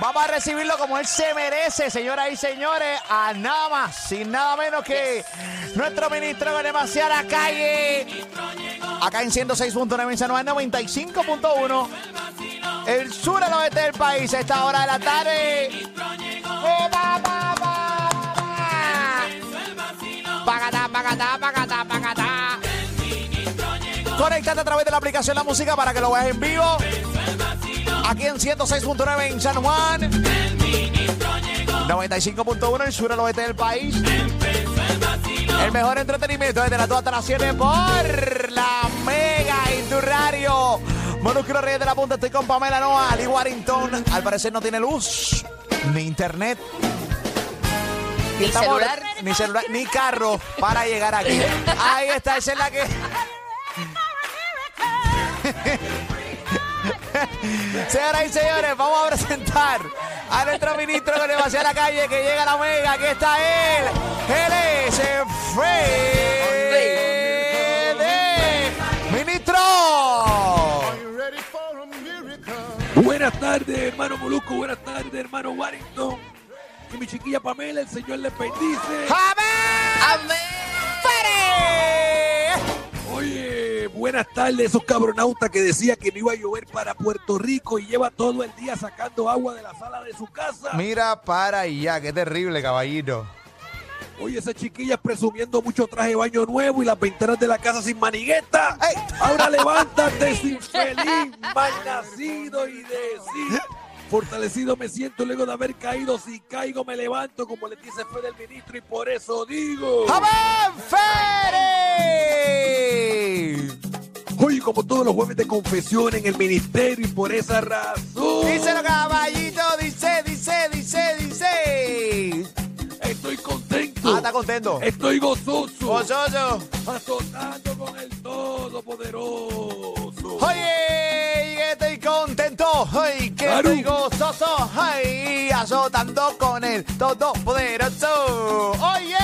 Vamos a recibirlo como él se merece, señoras y señores, a nada más, sin nada menos que nuestro ministro de demasiada calle. Acá en 106.9 en San Juan, 95.1. El sur al oeste del país a esta hora de la tarde. ¡Eh, va, va, va, va! Pacatá, pacatá, pacatá, pacatá. Conéctate a través de la aplicación La Música para que lo veas en vivo. Aquí en 106.9 en San Juan. 95.1 en sur al oeste del país. El mejor entretenimiento desde las 2 hasta las 7 por la Mega y tu radio. Monúsculo Reyes de la Punta, estoy con Pamela Noa, Lee Warrington. Al parecer no tiene luz, ni internet. Ni celular. Ni celular, ni carro para llegar aquí. Ahí está, esa es la que. Señoras y señores, vamos a presentar a nuestro ministro que le va hacia la calle, que llega a la mega. Aquí está él. Él es. Ministro. Buenas tardes, hermano Molusco. Buenas tardes, hermano Warrington. Y mi chiquilla Pamela, el Señor les bendice. ¡Amén! Amén. Oye, buenas tardes, esos cabronautas que decía que no iba a llover para Puerto Rico y lleva todo el día sacando agua de la sala de su casa. Mira para allá, qué terrible, caballito. Oye, esa chiquilla presumiendo mucho traje de baño nuevo y las ventanas de la casa sin manigueta. ¡Ey! Ahora levántate, infeliz, mal nacido y decir. Fortalecido me siento luego de haber caído. Si caigo, me levanto, como le dice Fede el ministro, y por eso digo. ¡Amén, Fede! Oye, como todos los jueves de confesión en el ministerio, y por esa razón. Díselo, caballito, dice, dice, dice, dice. Estoy contento. Ah, está contento. Estoy gozoso. Gozoso. Azotando con el Todopoderoso. Oye, estoy contento. Ay, que estoy gozoso. Ay, azotando con el todopoderoso. Oye.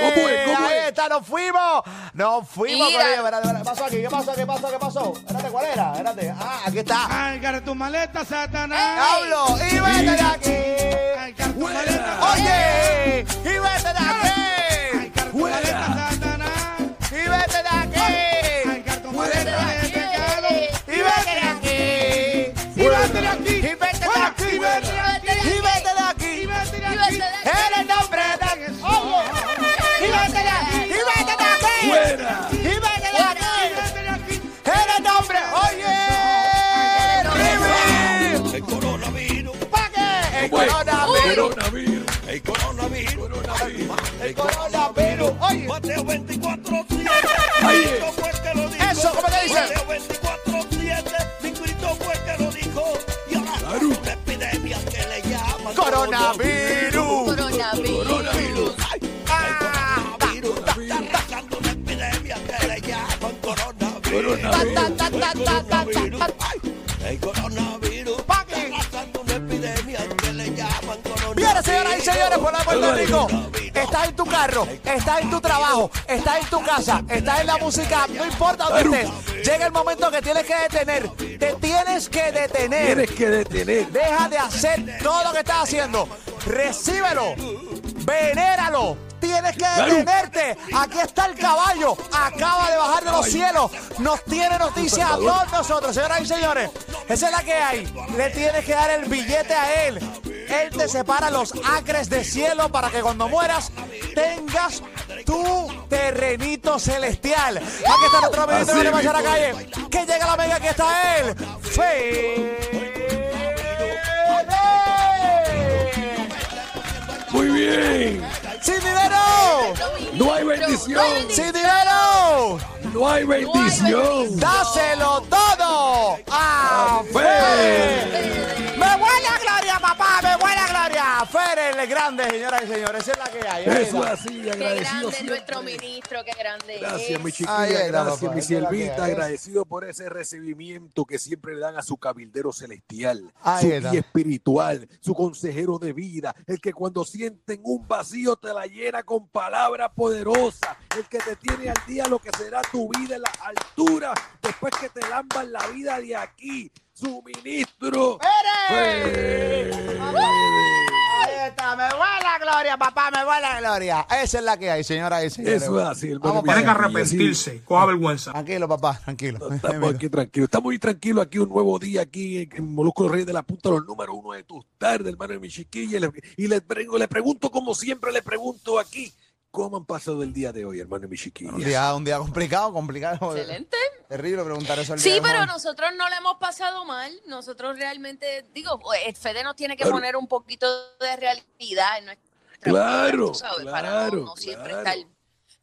¿Cómo es? ¿Cómo Ahí es? está, nos fuimos. Nos fuimos. Mira. Corillo. Espérate, espérate. ¿Qué pasó aquí? ¿Qué pasó? ¿Qué pasó? ¿Qué pasó? Espérate, ¿cuál era? Espérate. Ah, aquí está. Carga tu maleta, Satanás. Hablo y vete de aquí. Coronavirus. Coronavirus. el coronavirus, El coronavirus. Oye. Mateo 24, 7. Ahí. Cristo fue el que lo dijo. Eso, ¿cómo te dice? Mateo 24, 7. Mi Cristo fue que lo dijo. Y ahora Claro. una epidemia que le llaman Coronavirus. Coronavirus. Coronavirus. Ay, Ah, coronavirus. Está pasando una epidemia que le llaman coronavirus. Y señores, por la Puerto Rico. Estás en tu carro, estás en tu trabajo, estás en tu casa, estás en la música, no importa dónde estés. Llega el momento que tienes que detener. Te tienes que detener. Tienes que detener. Deja de hacer todo lo que estás haciendo. Recíbelo. Venéralo. Tienes que detenerte. Aquí está el caballo. Acaba de bajar de los cielos. Nos tiene noticias a todos nosotros, señoras y señores. Esa es la que hay. Le tienes que dar el billete a él. Él te separa los acres de cielo para que cuando mueras tengas tu terrenito celestial. Aquí está nuestro Así de la mismo. calle. Que llega la mega, que está él. Fede. Muy bien. ¡Sin dinero! No hay bendición. ¡Sin dinero! No hay bendición. ¡Dáselo todo! ¡A Fede! ¡Me huele a gloria, papá! ¡Me huele a gloria! Fede el grande, señoras y señores. Esa es la que hay. Ahí Eso es así, Qué agradecido grande es siempre. nuestro ministro, qué grande Gracias, es. mi chiquilla, gracias, papá, mi siervita, es. agradecido por ese recibimiento que siempre le dan a su cabildero celestial, Ahí su guía espiritual, su consejero de vida, el que cuando sienten un vacío te la llena con palabra poderosa, el que te tiene al día lo que será tu vida en la altura, después que te lamban la vida de aquí. Su ministro. ¡Pérez! Fede. Ahí está, me vuela la gloria, papá, me vuela la gloria. Esa es la que hay, señora y señores. Eso es así, hermano. Vamos para que arrepentirse. Coja vergüenza. Tranquilo, papá, tranquilo. Estamos aquí tranquilos. Estamos muy tranquilos aquí, un nuevo día aquí en, en Molusco Rey de la Punta, los número uno de tus tardes, hermano de mi chiquilla. Y le, y le, le pregunto, como siempre le pregunto aquí, ¿cómo han pasado el día de hoy, hermano de mi chiquilla? Un día, un día complicado, complicado. Excelente. Terrible preguntar eso al Sí, día de pero nosotros no le hemos pasado mal. Nosotros realmente, digo, el Fede nos tiene que Claro. poner un poquito de realidad en nuestra Claro, vida, sabes, para no, claro, no siempre claro. estar.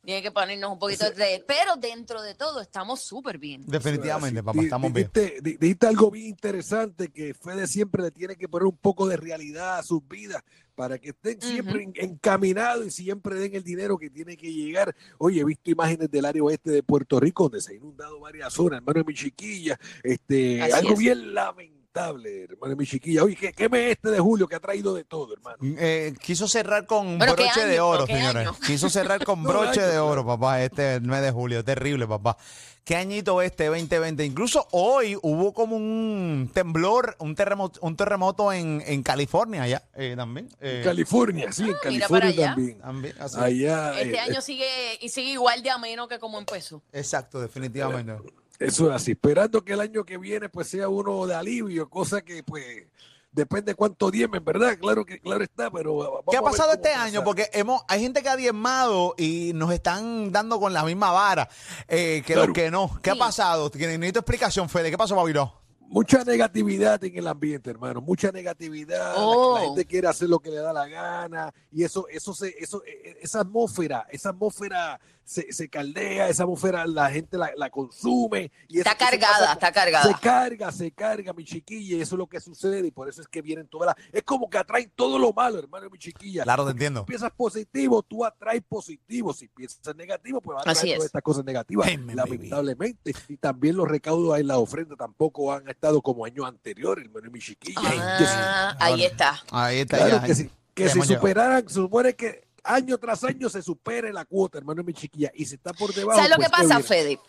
Tiene que ponernos un poquito de. Pero dentro de todo, estamos súper bien. Definitivamente, papá, estamos bien. Dijiste, di- dijiste algo bien interesante, que Fede siempre le tiene que poner un poco de realidad a sus vidas para que estén siempre en- encaminados y siempre den el dinero que tiene que llegar. Oye, he visto imágenes del área oeste de Puerto Rico donde se ha inundado varias zonas, hermano de mi chiquilla. Este, Así algo es. bien lamentable, hermano mi chiquilla. Oye, ¿qué, qué mes este de julio que ha traído de todo, hermano? Eh, quiso cerrar con Pero ¿qué broche de oro, ¿Qué señores. año? Quiso cerrar con broche año, de oro, papá, este mes de julio. Terrible, papá. ¿Qué añito este 2020? Incluso hoy hubo como un temblor, un terremoto, un terremoto en, en California ya también. eh, California, sí, en Ah, mira para California allá. también. también, así. Allá, Este eh, año sigue y sigue igual de ameno que como empezó. Exacto, definitivamente. Eso es así, esperando que el año que viene pues sea uno de alivio, cosa que pues depende cuánto diemen, ¿verdad? Claro que claro está, pero vamos ¿Qué ha a ver pasado este pasa. año? Porque hemos, hay gente que ha diezmado y nos están dando con la misma vara eh, que Claro. los que no. ¿Qué ha pasado? Que Necesito explicación, Fede. ¿Qué pasó, Babiro? mucha negatividad en el ambiente, hermano, mucha negatividad, la- Oh. la, gente quiere hacer lo que le da la gana y eso eso se eso e- e- esa atmósfera, esa atmósfera se, se caldea, esa atmósfera la gente la, la consume y Está cargada, pasa- está cargada. Se carga, se carga, mi chiquilla, y eso es lo que sucede, y por eso es que vienen todas las. Es como que atraen todo lo malo, hermano, mi chiquilla. Claro, te entiendo. Si piensas positivo, tú atraes positivo. Si piensas negativo, pues vas a Así traer es. todas estas cosas negativas, Amen, lamentablemente. Y también los recaudos en la ofrenda tampoco han estado como años anteriores, hermano, mi chiquilla. Ah, ahí está. Ahí está claro, ya. que si, que si superaran, se supone que año tras año se supere la cuota, hermano, mi chiquilla. Y si está por debajo. ¿Sabes lo pues, que pasa, bien. Fede?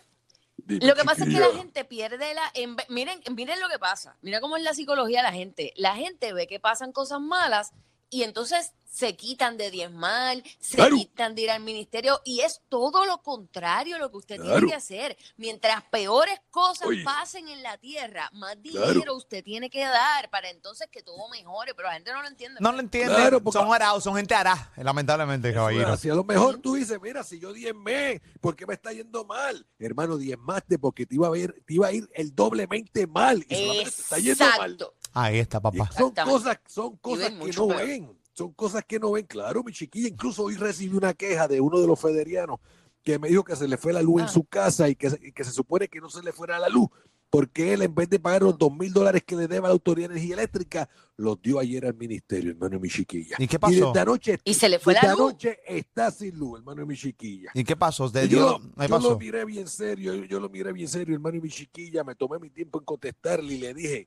Dime, Lo que pasa es que la gente pierde la. en miren, miren lo que pasa. Mira cómo es la psicología de la gente. La gente ve que pasan cosas malas y entonces se quitan de diezmar, se Claro. quitan de ir al ministerio y es todo lo contrario lo que usted Claro. tiene que hacer. Mientras peores cosas Oye. pasen en la tierra, más Claro. dinero usted tiene que dar para entonces que todo mejore, pero la gente no lo entiende. No lo porque- Son arados, son gente ará, lamentablemente, caballero. Si a lo mejor tú dices, mira, si yo diezmé, ¿por qué me está yendo mal? Hermano, diezmaste porque te iba a, ver, te iba a ir el doblemente mal. Y solamente te está yendo mal. Ahí está, Y papá. son cosas, son cosas que no peor. ven. Son cosas que no ven. Claro, mi chiquilla. Incluso hoy recibí una queja de uno de los federianos que me dijo que se le fue la luz en Ah. su casa y que, se- y que se supone que no se le fuera la luz. Porque él, en vez de pagar los dos mil dólares que le debe a la Autoridad de Energía Eléctrica, los dio ayer al ministerio, hermano, mi chiquilla. ¿Y qué Y pasó? desde anoche, Y se le fue la luz. anoche está sin luz, hermano, mi chiquilla. ¿Y qué pasó? ¿De Y yo, lo- ¿Qué yo lo pasó? miré bien serio, yo, yo lo miré bien serio, hermano, y mi chiquilla, me tomé mi tiempo en contestarle y le dije,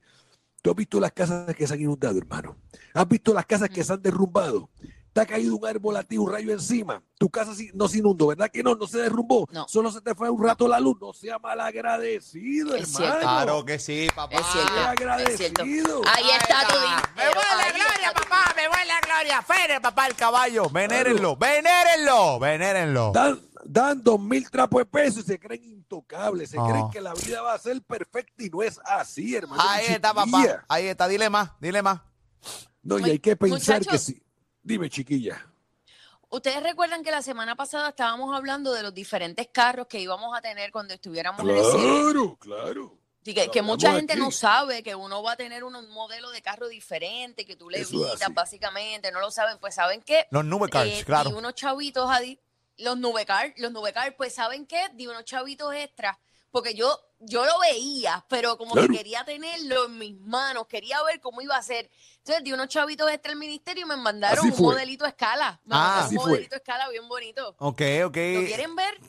¿tú has visto las casas que se han inundado, hermano? ¿Has visto las casas que se han derrumbado? ¿Te ha caído un árbol a ti, un rayo encima? Tu casa sí- no se inundó, ¿verdad que no? No se derrumbó. No. Solo se te fue un rato la luz. No sea malagradecido, Es hermano. cierto. Claro que sí, papá. Es cierto. Sea Es cierto. Ahí está tu. Me vuelve la ahí gloria, papá. Me vuelve la gloria. Fede, papá, el caballo. Venérenlo, venérenlo, venérenlo. Dan dos mil trapos de peso y se creen intocables. Se Ah. creen que la vida va a ser perfecta y no es así, hermano. Ahí está, papá. Ahí está. Dile más, dile más. No, y hay que pensar que sí. Dime, chiquilla. Ustedes recuerdan que la semana pasada estábamos hablando de los diferentes carros que íbamos a tener cuando estuviéramos en el cine. Claro, claro. Y que, Lo que mucha gente aquí. no sabe que uno va a tener un modelo de carro diferente, que tú le evitas básicamente, no lo saben. Pues saben que Los nube cars, eh, claro. di unos chavitos a di- los nubecar, los nubecar, pues saben qué, di unos chavitos extras, porque yo yo lo veía, pero como Claro. que quería tenerlo en mis manos, quería ver cómo iba a ser. Entonces di unos chavitos extra al ministerio y me mandaron un modelito a escala. Me Ah. un fue. modelito a escala bien bonito. Ok, ok. ¿Lo quieren ver?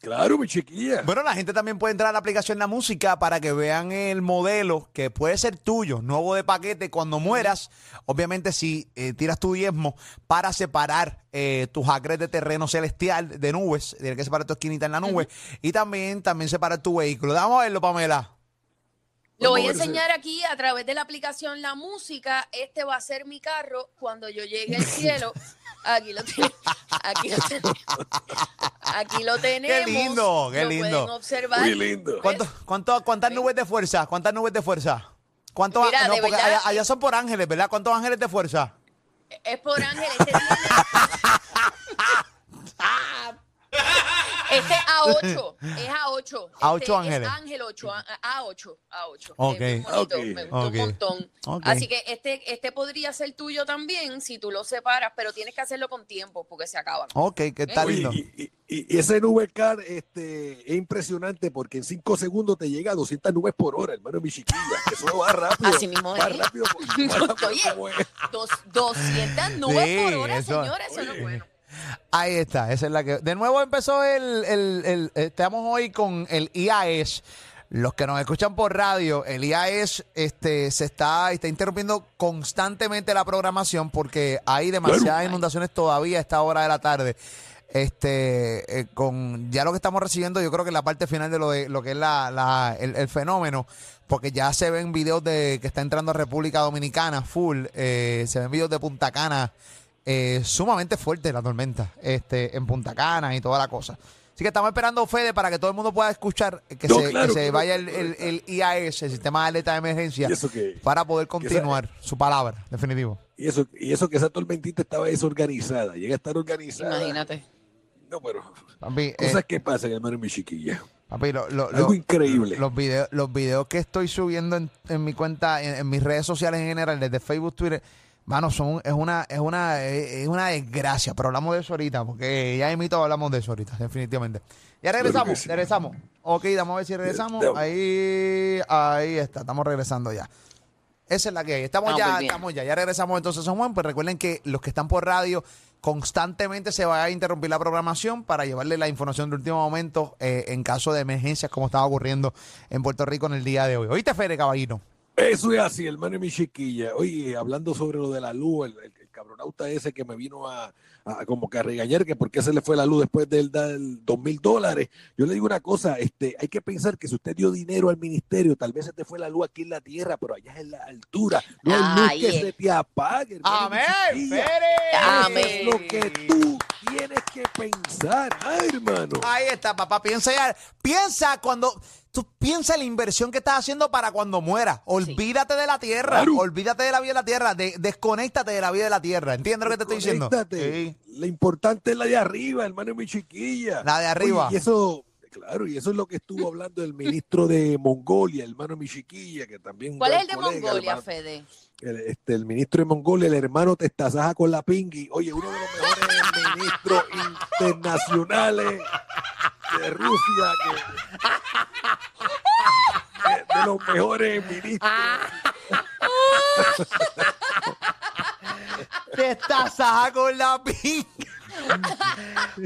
Claro, mi chiquilla. Bueno, la gente también puede entrar a la aplicación La Música para que vean el modelo que puede ser tuyo, nuevo de paquete. Cuando mueras, obviamente si eh, tiras tu diezmo para separar eh, tus acres de terreno celestial de nubes, tienes que separar tu esquinita en la nube y también, también separar tu vehículo. Vamos a verlo, Pamela. Lo voy a enseñar aquí a través de la aplicación La Música. Este va a ser mi carro cuando yo llegue al cielo. Aquí lo tenemos. Aquí lo tenemos. Aquí lo tenemos. lindo, qué Lo lindo. pueden observar. Muy lindo. ¿Cuánto, cuánto, ¿Cuántas nubes de fuerza? ¿Cuántas nubes de fuerza? ¿Cuántos Mira, no, de porque verdad- allá, allá son por ángeles, ¿verdad? ¿Cuántos ángeles de fuerza? Es por Ángel. Este tiene. Este es A8, es A8. A8 Este ángeles. Es Ángel 8, A- A8, A8. Ok. Es muy bonito, Ok. me gustó Ok. un montón. Ok. Así que este, este podría ser tuyo también si tú lo separas, pero tienes que hacerlo con tiempo porque se acaban. Ok, que está Oye, lindo. y, y- y ese nube car este, es impresionante porque en cinco segundos te llega a 200 nubes por hora, hermano, mi chiquilla. Eso va rápido. Así mismo va es. rápido. va rápido Oye, como es. Dos, 200 nubes Sí, por hora, eso- señores, eso no es bueno. Ahí está, esa es la que. De nuevo empezó el. el, el- estamos hoy con el IAS. Los que nos escuchan por radio, el IAS este, se está, está interrumpiendo constantemente la programación porque hay demasiadas inundaciones todavía a esta hora de la tarde. Este, eh, con ya lo que estamos recibiendo, yo creo que la parte final de lo de lo que es la, la- el, el fenómeno, porque ya se ven videos de que está entrando a República Dominicana full, eh, se ven videos de Punta Cana eh, sumamente fuerte la tormenta este, en Punta Cana y toda la cosa. Así que estamos esperando, Fede, para que todo el mundo pueda escuchar que No, se, que se claro, vaya el, IAS, el Sistema de Alerta de Emergencia, para poder esa- continuar su palabra, definitivo. Y eso, y eso que esa tormentita estaba desorganizada. Llega a estar organizada. Imagínate. No, pero Papi, eh, cosas que pasan, hermano, mi chiquilla. papi, lo- lo- Algo lo- increíble. Los videos, los videos que estoy subiendo en, en mi cuenta, en, en mis redes sociales en general, desde Facebook, Twitter, mano, son, es una, es una, es una desgracia, pero hablamos de eso ahorita, porque ya invito hablamos de eso ahorita, definitivamente. Ya regresamos, sí. regresamos. Ok, vamos a ver si regresamos. Ahí, ahí está, estamos regresando ya. Esa es la que hay. Estamos ya, estamos ya, ya regresamos entonces a San Juan. Pues recuerden que los que están por radio constantemente se va a interrumpir la programación para llevarle la información de último momento eh, en caso de emergencias como estaba ocurriendo en Puerto Rico en el día de hoy. ¿Oíste, Fede, caballito? Eso es así, hermano, mi chiquilla. Oye, hablando sobre lo de la luz, el, el- el cabronauta ese que me vino a, a como que a regañar que por qué se le fue la luz después del, dos mil dólares. Yo le digo una cosa, este, hay que pensar que si usted dio dinero al ministerio, tal vez se te fue la luz aquí en la tierra, pero allá es en la altura. No hay luz Ay, que eh. se te apague. chiquilla. Amén. Es lo que tú tienes que pensar, ay, hermano. Ahí está, papá. Piensa ya. Piensa cuando. Tú piensa en la inversión que estás haciendo para cuando mueras. Olvídate de la tierra. Claro. Olvídate de la vida de la tierra. De- desconéctate de la vida de la tierra. ¿Entiendes lo que te estoy diciendo? Conéctate. Sí. La importante es la de arriba, hermano, mi chiquilla. La de arriba. Oye, y eso, claro, y eso es lo que estuvo hablando el ministro de Mongolia, hermano, mi chiquilla, que también. ¿Cuál es el de colega, Mongolia, hermano. Fede? El, este, el ministro de Mongolia, el hermano Testazaja con la pingui. Oye, uno de los mejores ministros internacionales de Rusia. Que, de, de los mejores ministros. Te estás saja con la pinga.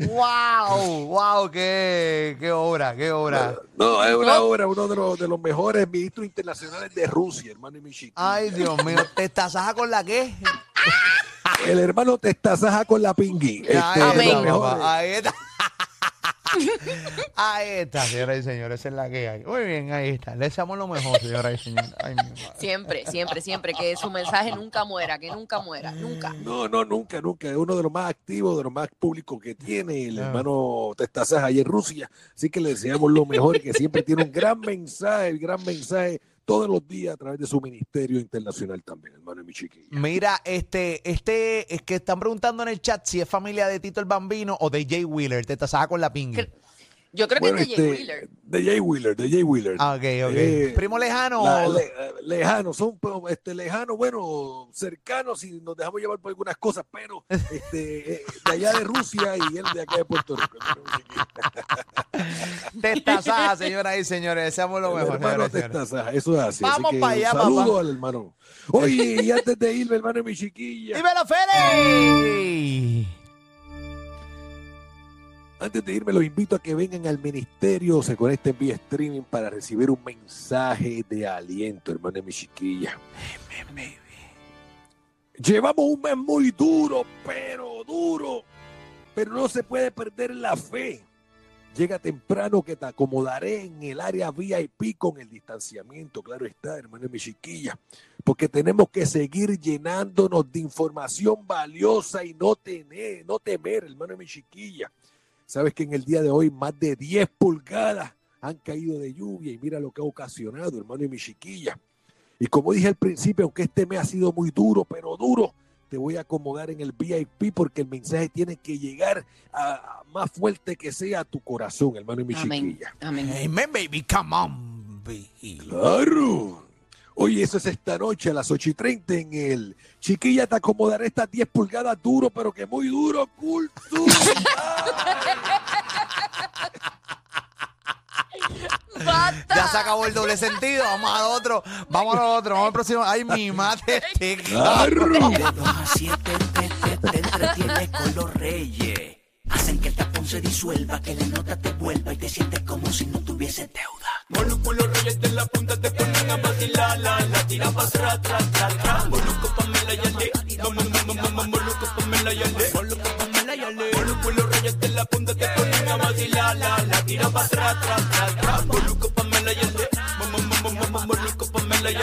wow, wow, qué, qué obra, qué obra. No, es una obra, uno de los, de los mejores ministros internacionales de Rusia, hermano y mi chiquilla. Ay, Dios mío, te estás saja con la qué? El hermano Testazaja con la pingui. Este, Ahí está, ahí está. Señoras y señores, esa es la que hay. Muy bien, ahí está. Le deseamos lo mejor, señoras y señores. Ay, mi madre. Siempre, siempre, siempre, que su mensaje nunca muera, que nunca muera, nunca. No, no, nunca, nunca. Es uno de los más activos, de los más públicos que tiene el Ah. hermano Testazaja ahí en Rusia. Así que le deseamos lo mejor, que siempre tiene un gran mensaje, el gran mensaje todos los días a través de su ministerio internacional también, hermano y mi chiquilla. Mira, este, este, es que están preguntando en el chat si es familia de Tito el Bambino o de Jay Wheeler. Te estás saja con la pinga. Yo creo Bueno, que es de Jay este, Wheeler. De Jay Wheeler, de Jay Wheeler. Ah, ok, ok. Eh, Primo lejano. La- le- lejanos, son este, lejanos, bueno, cercanos y nos dejamos llevar por algunas cosas, pero este, eh, de allá de Rusia y él de acá de Puerto Rico. hermano y mi chiquilla. Te estás saja, señoras y señores. Deseamos lo mejor, hermano eso es así. Vamos así que pa' allá, un saludo papá. al hermano. Oye, y antes de irme, hermano mi chiquilla, ¡Dímelo, Fede! Antes de irme, los invito a que vengan al ministerio, se conecten vía streaming para recibir un mensaje de aliento, hermano y mi chiquilla. Llevamos un mes muy duro, pero duro. Pero no se puede perder la fe. Llega temprano que te acomodaré en el área VIP con el distanciamiento, claro está, hermano y mi chiquilla, porque tenemos que seguir llenándonos de información valiosa y no tener, no temer, hermano y mi chiquilla. Sabes que en el día de hoy más de 10 pulgadas han caído de lluvia y mira lo que ha ocasionado, hermano y mi chiquilla. Y como dije al principio, aunque este mes ha sido muy duro, pero duro, te voy a acomodar en el VIP porque el mensaje tiene que llegar a, a más fuerte que sea a tu corazón, hermano y mi Amén. chiquilla. Amén. Amen, baby. Come on, baby. Claro. Oye, eso es esta noche a las 8 y 30 en el Chiquilla te acomodaré estas 10 pulgadas duro, pero que muy duro, cultura. ¡Basta! Ya se acabó el doble sentido. Vamos a otro. Vamos a otro. Vamos al próximo. Ay, mi madre. este claro. De 2 a 7 te, te, te entretienes con los reyes. Hacen que el tapón se disuelva, que la nota te vuelva y te sientes como si no tuviese deuda. Moluco los reyes de la punta te ponen a vacilar, la, la tira pa' atrás, atrás, atrás, atrás. Moluco, Pamela y Ale. Mo- mo- mo- mo- Moluco, Pamela y Ale. Moluco, Pamela y Ale. Los reyes de la punta te ponen a vacilar, la, la tira pa' atrás, atrás, atrás, atrás. Moluco, Pamela y Ale. Mo- mo- mo- mo- mo- Moluco, Pamela y.